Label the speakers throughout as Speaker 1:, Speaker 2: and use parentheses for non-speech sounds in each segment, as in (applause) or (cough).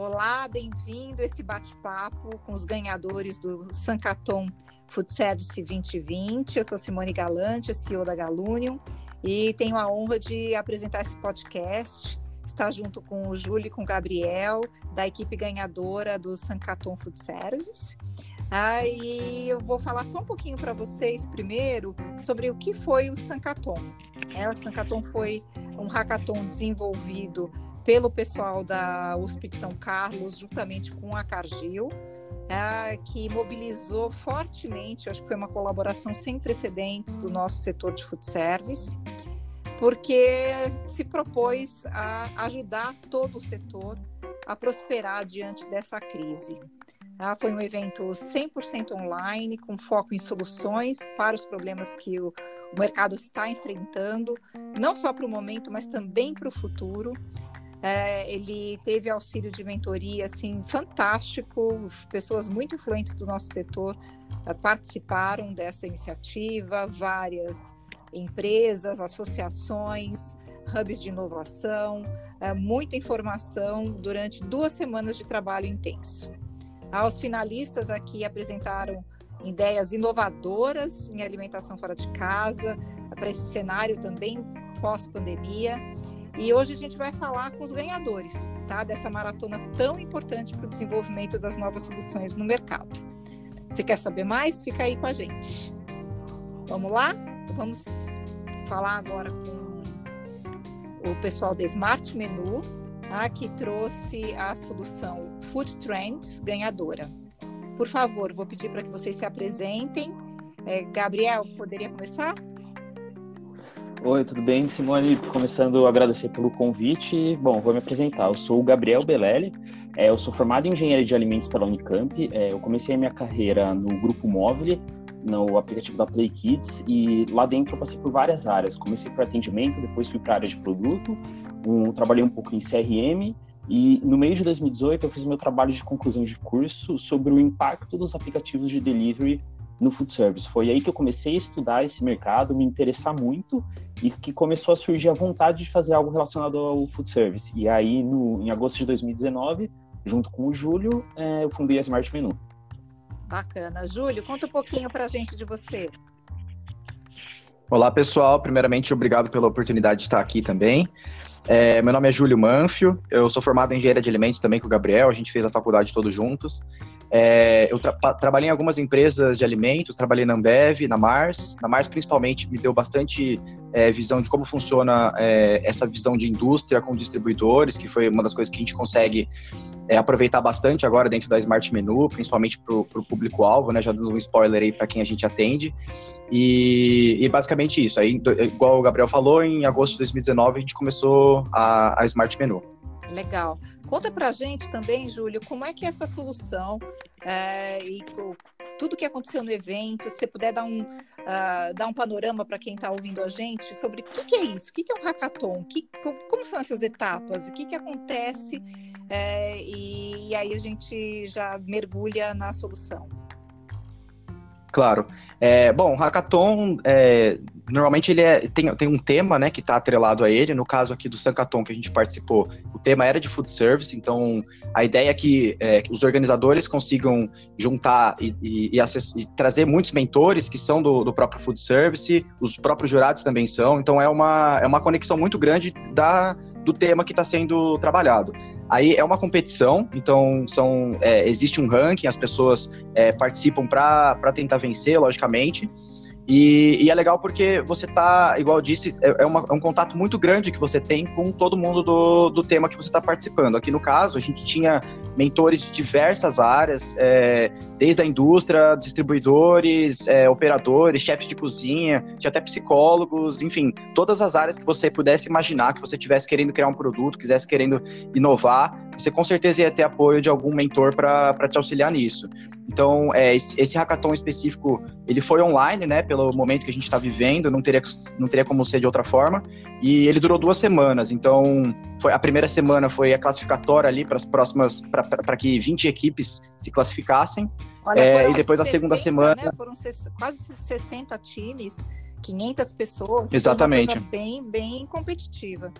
Speaker 1: Olá, bem-vindo a esse bate-papo com os ganhadores do Sancaton Food Service 2020. Eu sou Simone Galante, CEO da Galunium, e tenho a honra de apresentar esse podcast. Estar junto com o Júlio e com o Gabriel, da equipe ganhadora do Sancaton Food Service. Ah, e eu vou falar só um pouquinho para vocês primeiro sobre o que foi o Sancaton. É, o Sancaton foi um hackathon desenvolvido pelo pessoal da USP de São Carlos, juntamente com a Cargill, é, que mobilizou fortemente, acho que foi uma colaboração sem precedentes do nosso setor de food service, porque se propôs a ajudar todo o setor a prosperar diante dessa crise. Ah, foi um evento 100% online, com foco em soluções para os problemas que o, o mercado está enfrentando, não só para o momento, mas também para o futuro. É, ele teve auxílio de mentoria assim fantástico, pessoas muito influentes do nosso setor é, participaram dessa iniciativa, várias empresas, associações, hubs de inovação, é, muita informação durante duas semanas de trabalho intenso. Os finalistas aqui apresentaram ideias inovadoras em alimentação fora de casa, para esse cenário também pós-pandemia. E hoje a gente vai falar com os ganhadores, tá? Dessa maratona tão importante para o desenvolvimento das novas soluções no mercado. Você quer saber mais? Fica aí com a gente. Vamos lá? Vamos falar agora com o pessoal da Smart Menu, tá? que trouxe a solução Food Trends ganhadora. Por favor, vou pedir para que vocês se apresentem. É, Gabriel, poderia começar?
Speaker 2: Oi, tudo bem? Simone, começando a agradecer pelo convite. Bom, vou me apresentar. Eu sou o Gabriel Belelli, é, eu sou formado em Engenharia de Alimentos pela Unicamp. É, eu comecei a minha carreira no Grupo Móvel, no aplicativo da Play Kids, e lá dentro eu passei por várias áreas. Comecei por atendimento, depois fui para a área de produto, um, trabalhei um pouco em CRM, e no meio de 2018 eu fiz meu trabalho de conclusão de curso sobre o impacto dos aplicativos de delivery no food service. Foi aí que eu comecei a estudar esse mercado, me interessar muito e que começou a surgir a vontade de fazer algo relacionado ao food service. E aí, no, em agosto de 2019, junto com o Júlio, é, eu fundei a Smart Menu.
Speaker 1: Bacana. Júlio, conta um pouquinho para a gente de você.
Speaker 3: Olá, pessoal. Primeiramente, obrigado pela oportunidade de estar aqui também. É, meu nome é Júlio Manfio, eu sou formado em engenharia de alimentos também com o Gabriel, a gente fez a faculdade todos juntos. É, eu tra trabalhei em algumas empresas de alimentos, trabalhei na Ambev, na Mars. Na Mars, principalmente, me deu bastante é, visão de como funciona é, essa visão de indústria com distribuidores, que foi uma das coisas que a gente consegue é, aproveitar bastante agora dentro da Smart Menu, principalmente para o público-alvo, né? Já dando um spoiler aí para quem a gente atende. E, e, basicamente isso. Aí, igual o Gabriel falou, em agosto de 2019 a gente começou a, a Smart Menu.
Speaker 1: Legal. Conta para a gente também, Júlio, como é que é essa solução é, e tudo que aconteceu no evento, se você puder dar um, uh, dar um panorama para quem está ouvindo a gente sobre o que, que, é isso, o que, que é um hackathon, que, como são essas etapas, o que, que acontece, é, e, e aí a gente já mergulha na solução.
Speaker 3: Claro. É, bom, hackathon, é, normalmente ele é, tem, tem um tema, né, que está atrelado a ele. No caso aqui do Sankaton que a gente participou, o tema era de food service. Então, a ideia é que, é, os organizadores consigam juntar e, e, e, acess, e, trazer muitos mentores que são do, do próprio food service, os próprios jurados também são. Então, é uma, é uma conexão muito grande da, do tema que está sendo trabalhado. Aí é uma competição, então são, é, existe um ranking, as pessoas é, participam para tentar vencer, logicamente. E, e, é legal porque você tá, igual eu disse, é, é, uma, é, um contato muito grande que você tem com todo mundo do, do tema que você está participando. Aqui no caso, a gente tinha mentores de diversas áreas, é, desde a indústria, distribuidores, é, operadores, chefes de cozinha, tinha até psicólogos, enfim, todas as áreas que você pudesse imaginar, que você estivesse querendo criar um produto, quisesse querendo inovar, você com certeza ia ter apoio de algum mentor para te auxiliar nisso. Então, é, esse, esse hackathon específico, ele foi online, né, pelo momento que a gente está vivendo, não teria, não teria como ser de outra forma, e ele durou duas semanas, então, foi, a primeira semana foi a classificatória ali para as próximas, para que 20 equipes se classificassem, Olha, é, e depois 60, a segunda semana... Né,
Speaker 1: foram quase 60 times, 500 pessoas,
Speaker 3: Exatamente.
Speaker 1: bem, bem competitiva.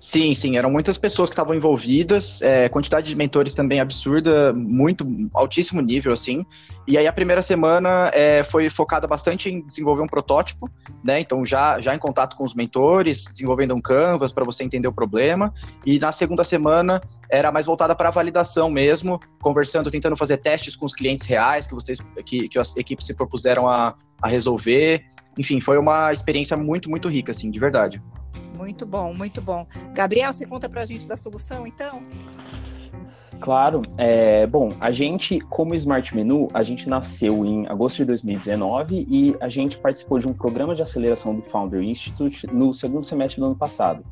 Speaker 3: Sim, sim, eram muitas pessoas que estavam envolvidas, é, quantidade de mentores também absurda, muito altíssimo nível, assim. E aí a primeira semana é, foi focada bastante em desenvolver um protótipo, né? Então já, já em contato com os mentores, desenvolvendo um canvas para você entender o problema. E na segunda semana era mais voltada para validação mesmo, conversando, tentando fazer testes com os clientes reais que vocês, que, que as equipes se propuseram a, a resolver. Enfim, foi uma experiência muito, muito rica, assim, de verdade.
Speaker 1: Muito bom, muito bom. Gabriel, você conta para a gente da solução, então?
Speaker 2: Claro. É, bom, a gente, como Smart Menu, a gente nasceu em agosto de 2019 e a gente participou de um programa de aceleração do Founder Institute no segundo semestre do ano passado.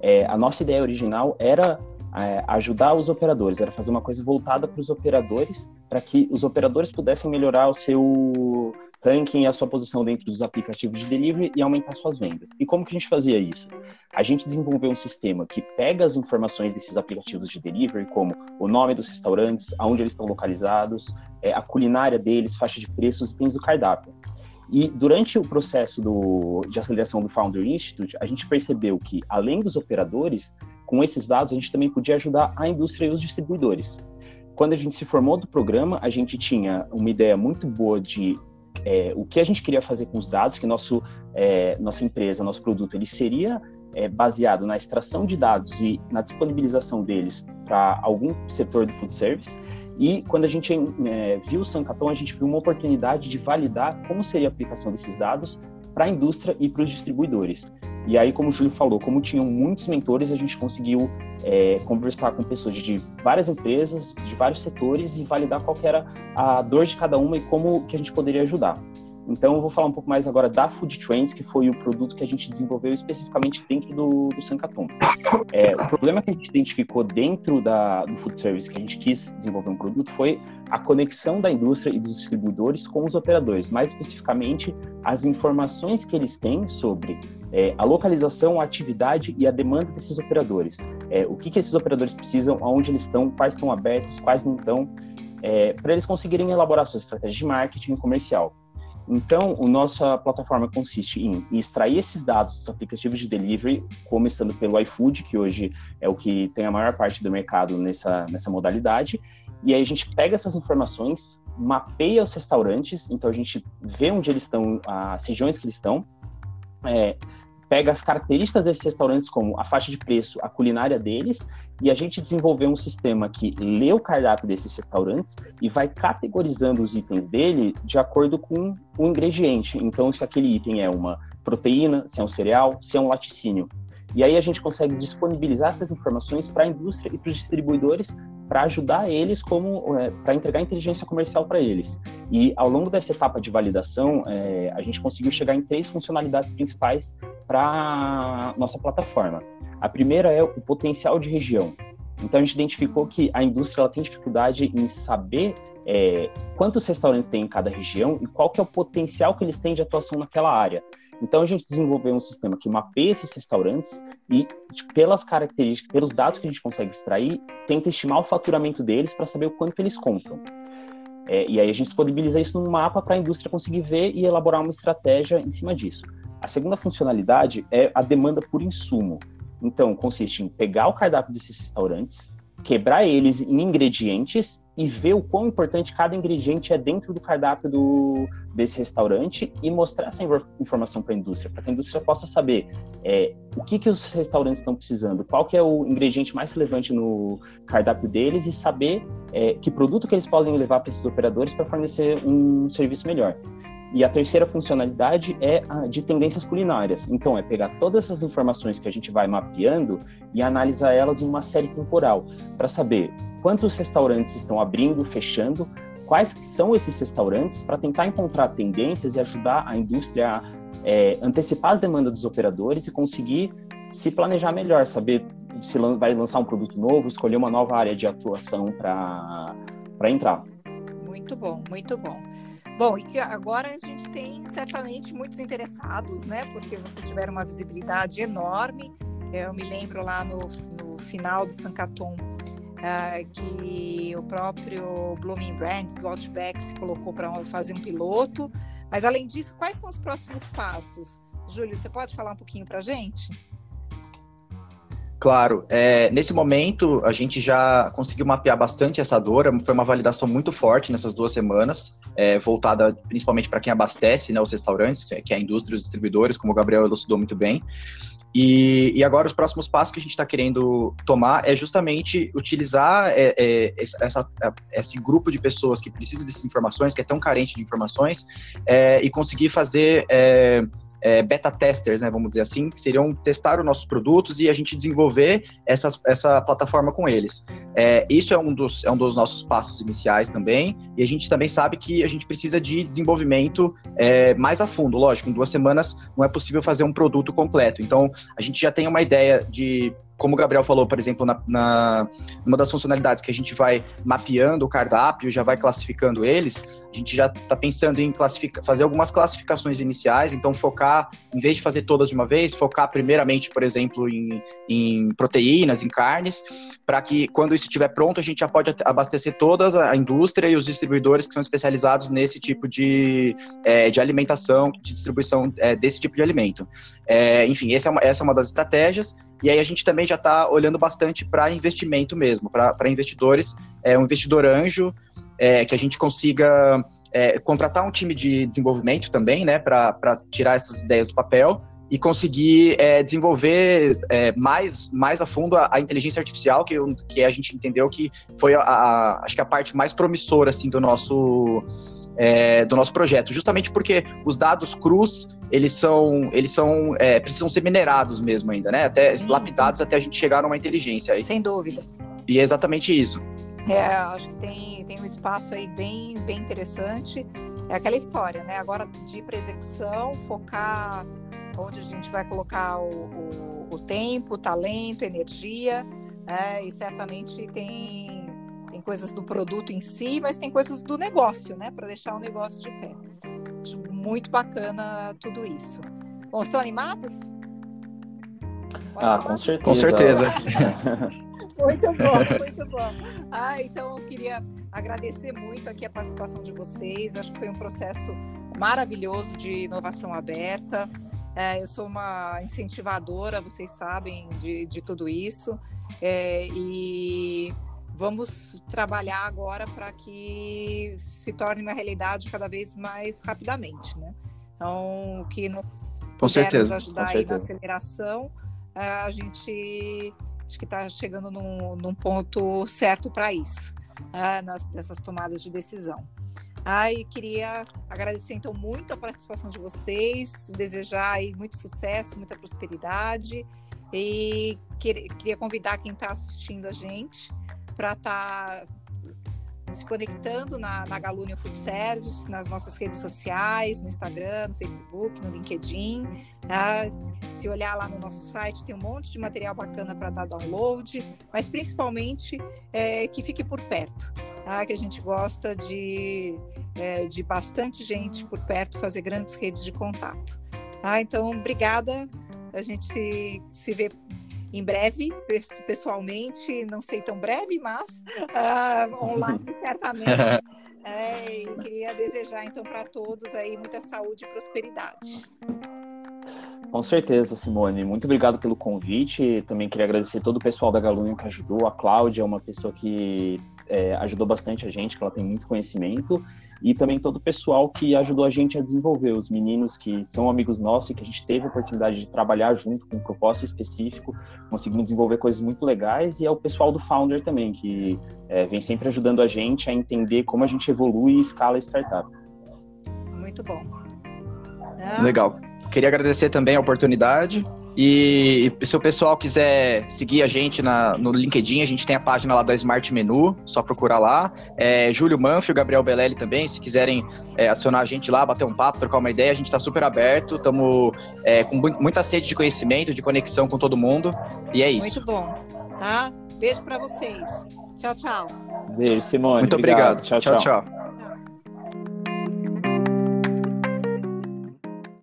Speaker 2: É, a nossa ideia original era é, ajudar os operadores, era fazer uma coisa voltada para os operadores, para que os operadores pudessem melhorar o seu ranking a sua posição dentro dos aplicativos de delivery e aumentar suas vendas. E como que a gente fazia isso? A gente desenvolveu um sistema que pega as informações desses aplicativos de delivery, como o nome dos restaurantes, aonde eles estão localizados, é, a culinária deles, faixa de preços, itens do cardápio. E durante o processo do, de aceleração do Founder Institute, a gente percebeu que, além dos operadores, com esses dados a gente também podia ajudar a indústria e os distribuidores. Quando a gente se formou do programa, a gente tinha uma ideia muito boa de é, o que a gente queria fazer com os dados, que nosso, é, nossa empresa, nosso produto, ele seria é, baseado na extração de dados e na disponibilização deles para algum setor do food service. E quando a gente é, viu o Sancaton, a gente viu uma oportunidade de validar como seria a aplicação desses dados para a indústria e para os distribuidores. E aí, como o Júlio falou, como tinham muitos mentores, a gente conseguiu é, conversar com pessoas de várias empresas, de vários setores e validar qual era a dor de cada uma e como que a gente poderia ajudar. Então, eu vou falar um pouco mais agora da Food Trends, que foi o produto que a gente desenvolveu especificamente dentro do, do. É, o problema que a gente identificou dentro da, do Food Service, que a gente quis desenvolver um produto, foi a conexão da indústria e dos distribuidores com os operadores, mais especificamente as informações que eles têm sobre é, a localização, a atividade e a demanda desses operadores. É, o que, que esses operadores precisam, aonde eles estão, quais estão abertos, quais não estão, é, para eles conseguirem elaborar suas estratégias de marketing comercial. Então, a nossa plataforma consiste em, extrair esses dados dos aplicativos de delivery, começando pelo iFood, que hoje é o que tem a maior parte do mercado nessa, nessa modalidade, e aí a gente pega essas informações, mapeia os restaurantes, então a gente vê onde eles estão, as regiões que eles estão, é, pega as características desses restaurantes, como a faixa de preço, a culinária deles, e a gente desenvolveu um sistema que lê o cardápio desses restaurantes e vai categorizando os itens dele de acordo com o ingrediente. Então, se aquele item é uma proteína, se é um cereal, se é um laticínio. E aí a gente consegue disponibilizar essas informações para a indústria e para os distribuidores para ajudar eles como é, para entregar inteligência comercial para eles. E ao longo dessa etapa de validação, é, a gente conseguiu chegar em três funcionalidades principais para nossa plataforma. A primeira é o potencial de região. Então a gente identificou que a indústria tem dificuldade em saber é, quantos restaurantes tem em cada região e qual que é o potencial que eles têm de atuação naquela área. Então a gente desenvolveu um sistema que mapeia esses restaurantes e pelas características, pelos dados que a gente consegue extrair, tenta estimar o faturamento deles para saber o quanto eles compram. É, e aí a gente disponibiliza isso num mapa para a indústria conseguir ver e elaborar uma estratégia em cima disso. A segunda funcionalidade é a demanda por insumo. Então, consiste em pegar o cardápio desses restaurantes, quebrar eles em ingredientes e ver o quão importante cada ingrediente é dentro do cardápio do, desse restaurante e mostrar essa informação para a indústria, para que a indústria possa saber é, o que, que os restaurantes estão precisando, qual que é o ingrediente mais relevante no cardápio deles e saber é, que produto que eles podem levar para esses operadores para fornecer um serviço melhor. E a terceira funcionalidade é a de tendências culinárias. Então, é pegar todas essas informações que a gente vai mapeando e analisar elas em uma série temporal, para saber quantos restaurantes estão abrindo, fechando, quais são esses restaurantes, para tentar encontrar tendências e ajudar a indústria a é, antecipar as demandas dos operadores e conseguir se planejar melhor, saber se vai lançar um produto novo, escolher uma nova área de atuação para entrar.
Speaker 1: Muito bom, muito bom. Bom, e que agora a gente tem certamente muitos interessados, né? Porque vocês tiveram uma visibilidade enorme. Eu me lembro lá no, no final do Sancaton uh, que o próprio Blooming Brands do Outback se colocou para fazer um piloto. Mas além disso, quais são os próximos passos? Júlio, você pode falar um pouquinho para a gente?
Speaker 3: Claro. É, nesse momento, a gente já conseguiu mapear bastante essa dor. Foi uma validação muito forte nessas duas semanas, é, voltada principalmente para quem abastece né, os restaurantes, que é a indústria, os distribuidores, como o Gabriel elucidou muito bem. E, e, agora os próximos passos que a gente está querendo tomar é justamente utilizar é, é, essa, esse grupo de pessoas que precisa dessas informações, que é tão carente de informações, é, e conseguir fazer é, beta testers, né, vamos dizer assim, que seriam testar os nossos produtos e a gente desenvolver essas, essa plataforma com eles. É, isso é um, dos, é um dos nossos passos iniciais também, e a gente também sabe que a gente precisa de desenvolvimento é, mais a fundo. Lógico, em duas semanas não é possível fazer um produto completo. Então, a gente já tem uma ideia de como o Gabriel falou, por exemplo, na, na uma das funcionalidades que a gente vai mapeando o cardápio, já vai classificando eles, a gente já está pensando em fazer algumas classificações iniciais, então focar, em vez de fazer todas de uma vez, focar primeiramente, por exemplo, em, em proteínas, em carnes, para que quando isso estiver pronto, a gente já pode abastecer toda a indústria e os distribuidores que são especializados nesse tipo de, é, de alimentação, de distribuição é, desse tipo de alimento. É, enfim, essa é, uma, essa é uma das estratégias. E aí a gente também já está olhando bastante para investimento mesmo, para investidores, é, um investidor anjo, é, que a gente consiga é, contratar um time de desenvolvimento também, né, para tirar essas ideias do papel e conseguir é, desenvolver é, mais, mais a fundo a, a, inteligência artificial, que, que a gente entendeu que foi a, a, acho que a parte mais promissora assim, do nosso é, do nosso projeto, justamente porque os dados crus eles são eles são é, precisam ser minerados mesmo ainda, né? Até sim, lapidados sim. até a gente chegar numa inteligência.
Speaker 1: Sem dúvida.
Speaker 3: E é exatamente isso.
Speaker 1: É, acho que tem, tem um espaço aí bem, bem interessante. É aquela história, né? Agora de ir para execução, focar onde a gente vai colocar o, o, o tempo, o talento, energia, é, e certamente tem coisas do produto em si, mas tem coisas do negócio, né? Para deixar o negócio de pé. Acho muito bacana tudo isso. Bom, estão animados?
Speaker 2: ah, com certeza.
Speaker 3: Com certeza. (laughs)
Speaker 1: muito bom, muito bom. Ah, então eu queria agradecer muito aqui a participação de vocês. Acho que foi um processo maravilhoso de inovação aberta. É, eu sou uma incentivadora, vocês sabem, de, de tudo isso. É, e vamos trabalhar agora para que se torne uma realidade cada vez mais rapidamente, né? Então, o que nos
Speaker 3: com certeza,
Speaker 1: ajudar
Speaker 3: com aí
Speaker 1: na aceleração, é, a gente acho que está chegando num, num, ponto certo para isso, é, nas, nessas tomadas de decisão. Ah, e queria agradecer então muito a participação de vocês, desejar aí muito sucesso, muita prosperidade e queria convidar quem está assistindo a gente para estar tá se conectando na, na Galunion Food Service, nas nossas redes sociais, no Instagram, no Facebook, no LinkedIn. Tá? Se olhar lá no nosso site, tem um monte de material bacana para dar download, mas principalmente é, que fique por perto, tá? que a gente gosta de, é, de bastante gente por perto fazer grandes redes de contato. Tá? Então, obrigada. A gente se vê em breve, pessoalmente, não sei tão breve, mas uh, online (laughs) certamente. (laughs) É, e queria desejar então para todos aí muita saúde e prosperidade.
Speaker 2: Com certeza, Simone. Muito obrigado pelo convite. Também queria agradecer todo o pessoal da Galunho que ajudou. A Cláudia é uma pessoa que é, ajudou bastante a gente, que ela tem muito conhecimento e também todo o pessoal que ajudou a gente a desenvolver, os meninos que são amigos nossos e que a gente teve a oportunidade de trabalhar junto com um propósito específico, conseguimos desenvolver coisas muito legais, e é o pessoal do Founder também, que é, vem sempre ajudando a gente a entender como a gente evolui e escala a startup.
Speaker 1: Muito bom.
Speaker 3: Legal. Queria agradecer também a oportunidade e se o pessoal quiser seguir a gente na, no LinkedIn, a gente tem a página lá da Smart Menu, só procurar lá. É, Júlio Manfio, Gabriel Belelli também, se quiserem é, adicionar a gente lá, bater um papo, trocar uma ideia, a gente está super aberto, estamos é, com muita sede de conhecimento, de conexão com todo mundo, e é isso.
Speaker 1: Muito bom. Tá? Beijo para vocês. Tchau, tchau.
Speaker 2: Beijo, Simone.
Speaker 3: Muito obrigado. obrigado. tchau. tchau. tchau.